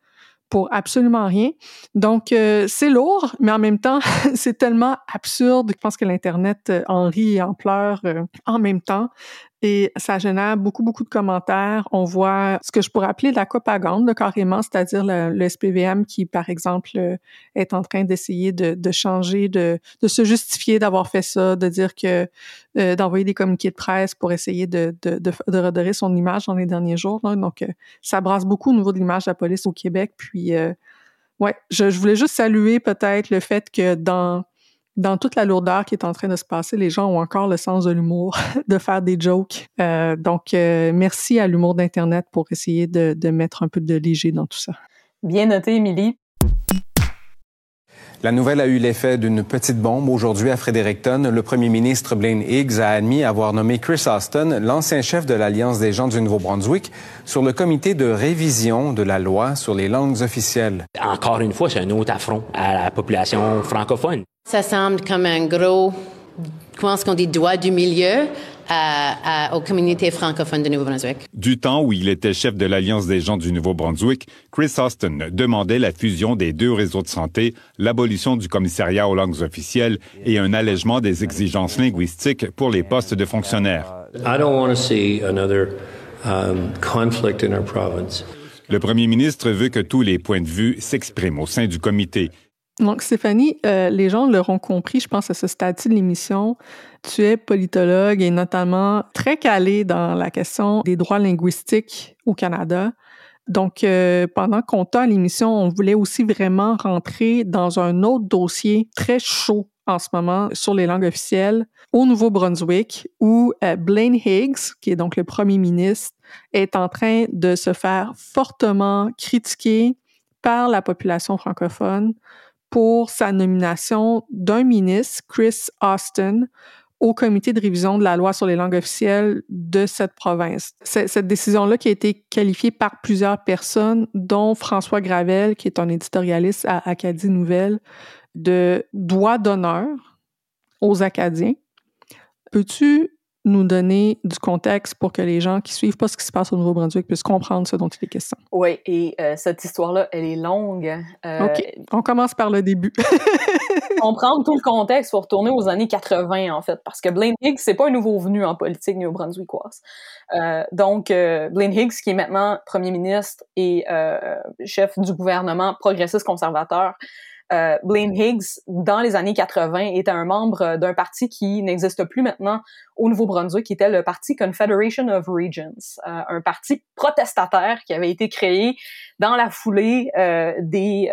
pour absolument rien. Donc, euh, c'est lourd, mais en même temps, c'est tellement absurde. Je pense que l'Internet euh, en rit et en pleure en même temps. Et ça génère beaucoup, beaucoup de commentaires. On voit ce que je pourrais appeler la propagande, carrément, c'est-à-dire le, SPVM qui, par exemple, est en train d'essayer de, de, changer, de, de se justifier d'avoir fait ça, de dire que d'envoyer des communiqués de presse pour essayer de, de, de, redorer son image dans les derniers jours. Donc, ça brasse beaucoup au niveau de l'image de la police au Québec. Puis, ouais, je, je voulais juste saluer peut-être le fait que dans dans toute la lourdeur qui est en train de se passer, les gens ont encore le sens de l'humour, de faire des jokes. Euh, donc, euh, merci à l'humour d'Internet pour essayer de, de, mettre un peu de léger dans tout ça. Bien noté, Émilie. La nouvelle a eu l'effet d'une petite bombe aujourd'hui à Fredericton. Le premier ministre Blaine Higgs a admis avoir nommé Chris Austin, l'ancien chef de l'Alliance des gens du Nouveau-Brunswick, sur le comité de révision de la loi sur les langues officielles. Encore une fois, c'est un autre affront à la population francophone. Ça semble comme un gros, comment est-ce qu'on dit, doigt du milieu à, aux communautés francophones de Nouveau-Brunswick. Du temps où il était chef de l'Alliance des gens du Nouveau-Brunswick, Chris Austin demandait la fusion des deux réseaux de santé, l'abolition du commissariat aux langues officielles et un allègement des exigences linguistiques pour les postes de fonctionnaires. Um, Le premier ministre veut que tous les points de vue s'expriment au sein du comité. Donc, Stéphanie, euh, les gens l'auront compris, je pense, à ce stade de l'émission. Tu es politologue et notamment très calé dans la question des droits linguistiques au Canada. Donc, euh, pendant qu'on t'a l'émission, on voulait aussi vraiment rentrer dans un autre dossier très chaud en ce moment sur les langues officielles au Nouveau-Brunswick, où euh, Blaine Higgs, qui est donc le premier ministre, est en train de se faire fortement critiquer par la population francophone pour sa nomination d'un ministre, Chris Austin, au comité de révision de la loi sur les langues officielles de cette province. Cette décision-là qui a été qualifiée par plusieurs personnes, dont François Gravel, qui est un éditorialiste à Acadie Nouvelle, de droit d'honneur aux Acadiens. Peux-tu nous donner du contexte pour que les gens qui suivent pas ce qui se passe au Nouveau-Brunswick puissent comprendre ce dont il est question. Oui, et euh, cette histoire-là, elle est longue. Euh, OK, on commence par le début. comprendre tout le contexte pour retourner aux années 80, en fait, parce que Blaine Higgs, c'est pas un nouveau venu en politique néo-brunswickoise. Euh, donc, euh, Blaine Higgs, qui est maintenant premier ministre et chef du gouvernement progressiste conservateur, euh, Blaine Higgs, dans les années 80, était un membre d'un parti qui n'existe plus maintenant au Nouveau-Brunswick, qui était le parti Confederation of Regions, euh, un parti protestataire qui avait été créé dans la foulée euh, des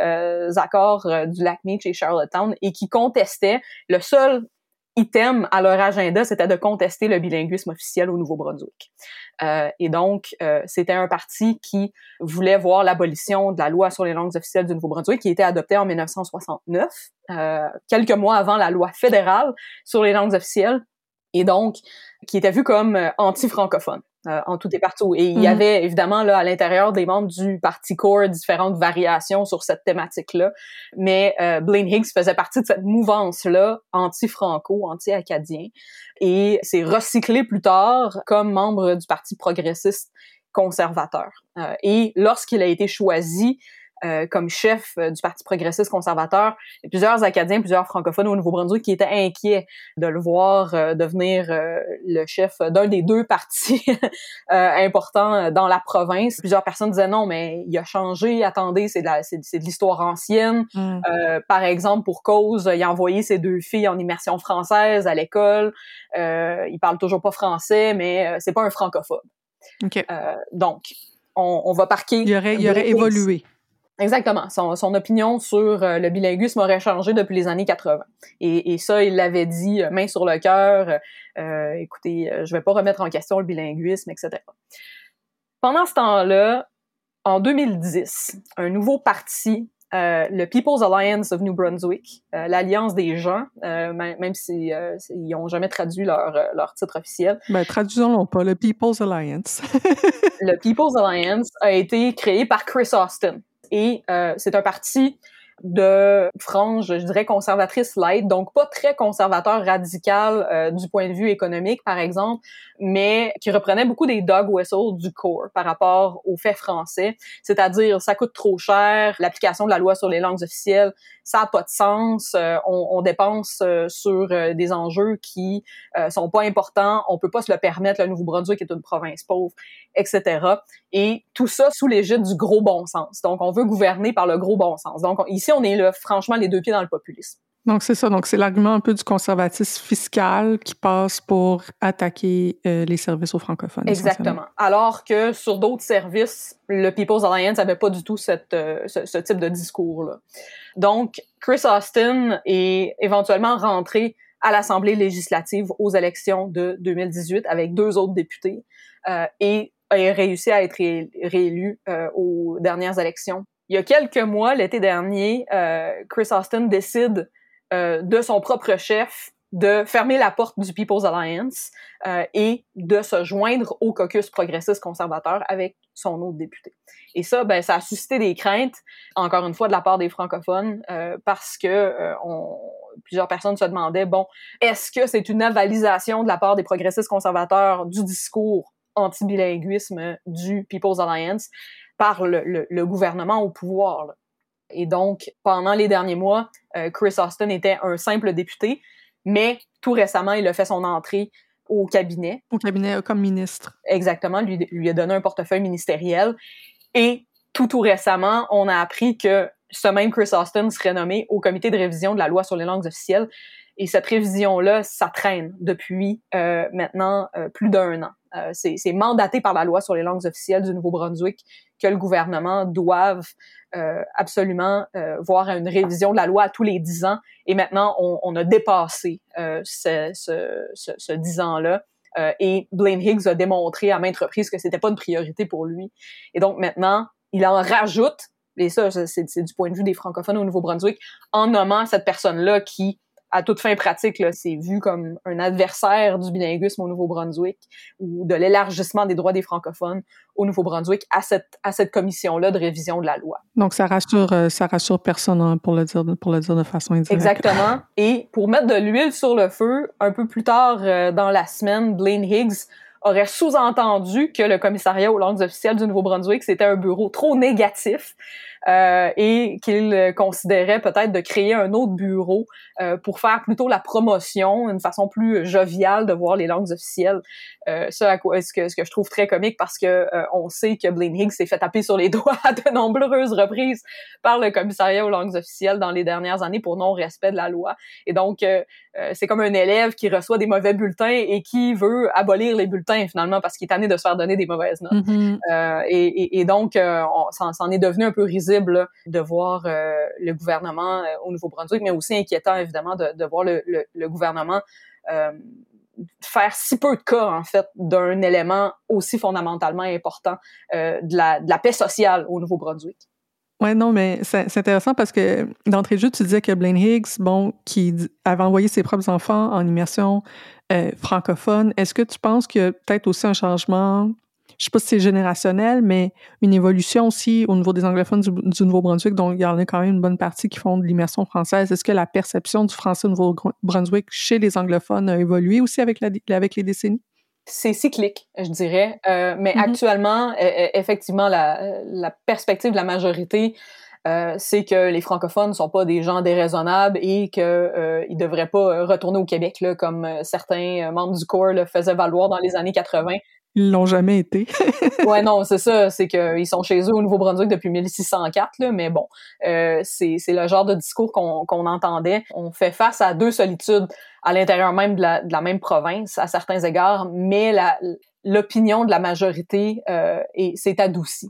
accords du lac Meech et Charlottetown et qui contestait le seul item à leur agenda, c'était de contester le bilinguisme officiel au Nouveau-Brunswick. Euh, et donc, euh, c'était un parti qui voulait voir l'abolition de la loi sur les langues officielles du Nouveau-Brunswick, qui était adoptée en 1969, euh, quelques mois avant la loi fédérale sur les langues officielles, et donc qui était vue comme euh, anti-francophone. Euh, en tout et partout. Et il y mm-hmm. avait évidemment là à l'intérieur des membres du Parti Core différentes variations sur cette thématique-là, mais euh, Blaine Higgs faisait partie de cette mouvance-là anti-franco, anti-acadien, et s'est recyclé plus tard comme membre du Parti progressiste conservateur. Euh, et lorsqu'il a été choisi euh, comme chef euh, du Parti progressiste conservateur. Il y a plusieurs Acadiens, plusieurs francophones au Nouveau-Brunswick qui étaient inquiets de le voir euh, devenir le chef d'un des deux partis importants dans la province. Plusieurs personnes disaient non, mais il a changé. Attendez, c'est de, c'est, de l'histoire ancienne. Mm. par exemple, pour cause, il a envoyé ses deux filles en immersion française à l'école. il parle toujours pas français, mais c'est pas un francophobe. Okay. donc, on, on, va parquer. Il aurait, il aurait évolué Exactement. Son, son opinion sur euh, le bilinguisme aurait changé depuis les années 80. Et, et ça, il l'avait dit euh, main sur le cœur. Euh, écoutez, je vais pas remettre en question le bilinguisme, etc. Pendant ce temps-là, en 2010, un nouveau parti, le People's Alliance of New Brunswick, l'Alliance des gens, même s'ils si, ils n'ont jamais traduit leur, leur titre officiel. Ben, traduisons-le pas, le People's Alliance. le People's Alliance a été créé par Chris Austin et euh, c'est un parti de frange, je dirais conservatrice light, donc pas très conservateur radical euh, du point de vue économique, par exemple, mais qui reprenait beaucoup des dog whistles du core par rapport aux faits français, c'est-à-dire ça coûte trop cher, l'application de la loi sur les langues officielles, ça a pas de sens, euh, on, on, dépense euh, sur des enjeux qui sont pas importants, on peut pas se le permettre, le Nouveau-Brunswick est une province pauvre, etc. Et tout ça sous l'égide du gros bon sens. Donc on veut gouverner par le gros bon sens. Donc ici on est là, franchement, les deux pieds dans le populisme. Donc, c'est ça. Donc, c'est l'argument un peu du conservatisme fiscal qui passe pour attaquer euh, les services aux francophones. Exactement. Alors que sur d'autres services, le People's Alliance n'avait pas du tout cette, euh, ce, type de discours-là. Donc, Chris Austin est éventuellement rentré à l'Assemblée législative aux élections de 2018 avec deux autres députés euh, et a réussi à être réélu aux dernières élections il y a quelques mois, l'été dernier, euh, Chris Austin décide euh, de son propre chef de fermer la porte du People's Alliance euh, et de se joindre au caucus progressiste conservateur avec son autre député. Et ça, ben, ça a suscité des craintes, encore une fois, de la part des francophones, parce que plusieurs personnes se demandaient, bon, est-ce que c'est une avalisation de la part des progressistes conservateurs du discours anti-bilinguisme du People's Alliance? Par le, gouvernement au pouvoir. Et donc, pendant les derniers mois, euh, Chris Austin était un simple député, mais tout récemment, il a fait son entrée au cabinet. Au cabinet comme ministre. Exactement, lui, lui a donné un portefeuille ministériel. Et tout tout récemment, on a appris que ce même Chris Austin serait nommé au comité de révision de la loi sur les langues officielles. Et cette révision-là, ça traîne depuis euh, maintenant euh, plus d'un an. Euh, c'est mandaté par la loi sur les langues officielles du Nouveau-Brunswick que le gouvernement doive euh, absolument euh, voir une révision de la loi tous les dix ans. Et maintenant, on, a dépassé euh, ce, ce, ans-là. et Blaine Higgs a démontré à maintes reprises que c'était pas une priorité pour lui. Et donc maintenant, il en rajoute, et ça, c'est du point de vue des francophones au Nouveau-Brunswick, en nommant cette personne-là qui à toute fin pratique, c'est vu comme un adversaire du bilinguisme au Nouveau-Brunswick ou de l'élargissement des droits des francophones au Nouveau-Brunswick à cette, à cette commission-là de révision de la loi. Donc, ça rassure, euh, ça rassure personne hein, pour le dire, pour le dire de façon indirecte. Exactement. Et pour mettre de l'huile sur le feu, un peu plus tard euh, dans la semaine, Blaine Higgs aurait sous-entendu que le commissariat aux langues officielles du Nouveau-Brunswick, c'était un bureau trop négatif euh, et qu'il considérait peut-être de créer un autre bureau euh, pour faire plutôt la promotion, une façon plus joviale de voir les langues officielles. Euh, ça, à quoi, ce que, ce que je trouve très comique parce que euh, on sait que Blaine Higgs s'est fait taper sur les doigts à de nombreuses reprises par le commissariat aux langues officielles dans les dernières années pour non-respect de la loi. Et donc, euh, c'est comme un élève qui reçoit des mauvais bulletins et qui veut abolir les bulletins finalement parce qu'il est tanné de se faire donner des mauvaises notes. Mm-hmm. et, et, et, donc, ça, en est devenu un peu risible de voir euh, le gouvernement euh, au Nouveau-Brunswick, mais aussi inquiétant évidemment de, voir le, gouvernement euh, faire si peu de cas en fait d'un élément aussi fondamentalement important de, la, de la paix sociale au Nouveau-Brunswick. Oui, non, mais c'est intéressant parce que d'entrée de jeu, tu disais que Blaine Higgs, bon, qui avait envoyé ses propres enfants en immersion francophone, est-ce que tu penses qu'il y a peut-être aussi un changement je sais pas si c'est générationnel, mais une évolution aussi au niveau des anglophones du, Nouveau-Brunswick. Donc, il y en a quand même une bonne partie qui font de l'immersion française. Est-ce que la perception du français au Nouveau-Brunswick chez les anglophones a évolué aussi avec, la, avec les décennies? C'est cyclique, je dirais. Euh, mais mm-hmm. actuellement, e, e, effectivement, la, la, perspective de la majorité, euh, c'est que les francophones ne sont pas des gens déraisonnables et qu'ils euh, ne devraient pas retourner au Québec, là, comme certains membres du corps le faisaient valoir dans les années 80. Ils l'ont jamais été. ouais, non, c'est ça. C'est qu'ils sont chez eux au Nouveau-Brunswick depuis 1604, là, mais bon, euh, c'est le genre de discours qu'on entendait. On fait face à deux solitudes à l'intérieur même de la, de la, même province, à certains égards, mais l'opinion de la majorité euh, s'est adoucie.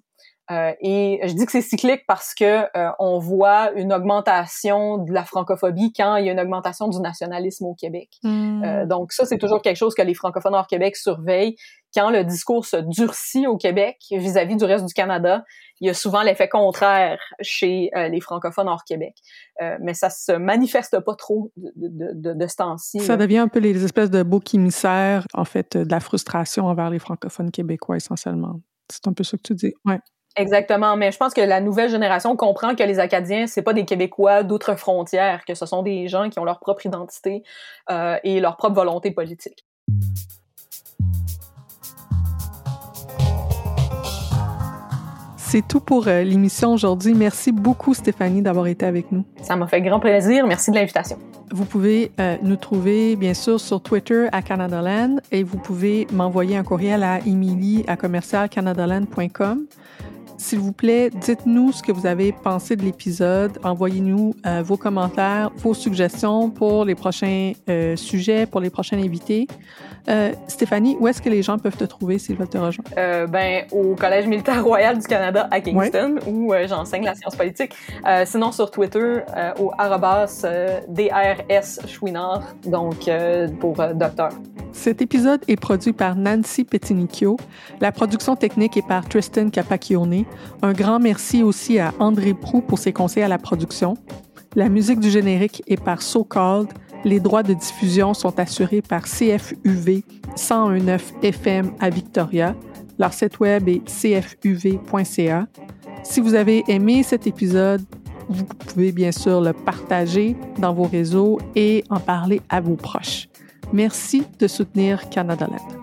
Euh, et je dis que c'est cyclique parce que euh, on voit une augmentation de la francophobie quand il y a une augmentation du nationalisme au Québec. Hmm. Euh, donc ça, c'est toujours quelque chose que les francophones hors Québec surveillent. Quand le discours se durcit au Québec vis-à-vis du reste du Canada, il y a souvent l'effet contraire chez les francophones hors Québec. mais ça se manifeste pas trop de, de, de, de ce temps-ci. Ça devient un peu les espèces de boucs émissaires, en fait, de la frustration envers les francophones québécois essentiellement. C'est un peu ça que tu dis. Ouais. Exactement, mais je pense que la nouvelle génération comprend que les Acadiens, c'est pas des Québécois d'autres frontières, que ce sont des gens qui ont leur propre identité euh, et leur propre volonté politique. C'est tout pour euh, l'émission aujourd'hui. Merci beaucoup Stéphanie d'avoir été avec nous. Ça m'a fait grand plaisir. Merci de l'invitation. Vous pouvez euh, nous trouver bien sûr sur Twitter à Canadaland et vous pouvez m'envoyer un courriel à emily à commercialcanadaland.com. S'il vous plaît, dites-nous ce que vous avez pensé de l'épisode. Envoyez-nous euh, vos commentaires, vos suggestions pour les prochains euh, sujets, pour les prochains invités. Euh, Stéphanie, où est-ce que les gens peuvent te trouver s'ils veulent te rejoindre? Ben, au Collège militaire royal du Canada à Kingston, où j'enseigne la science politique. Sinon, sur Twitter, au arrobas DRS Chouinard, donc pour docteur. Cet épisode est produit par Nancy Petinicchio. La production technique est par Tristan Capacchione. Un grand merci aussi à André Prou pour ses conseils à la production. La musique du générique est par So Called. Les droits de diffusion sont assurés par CFUV 1019 FM à Victoria. Leur site web est cfuv.ca. Si vous avez aimé cet épisode, vous pouvez bien sûr le partager dans vos réseaux et en parler à vos proches. Merci de soutenir Canada Land.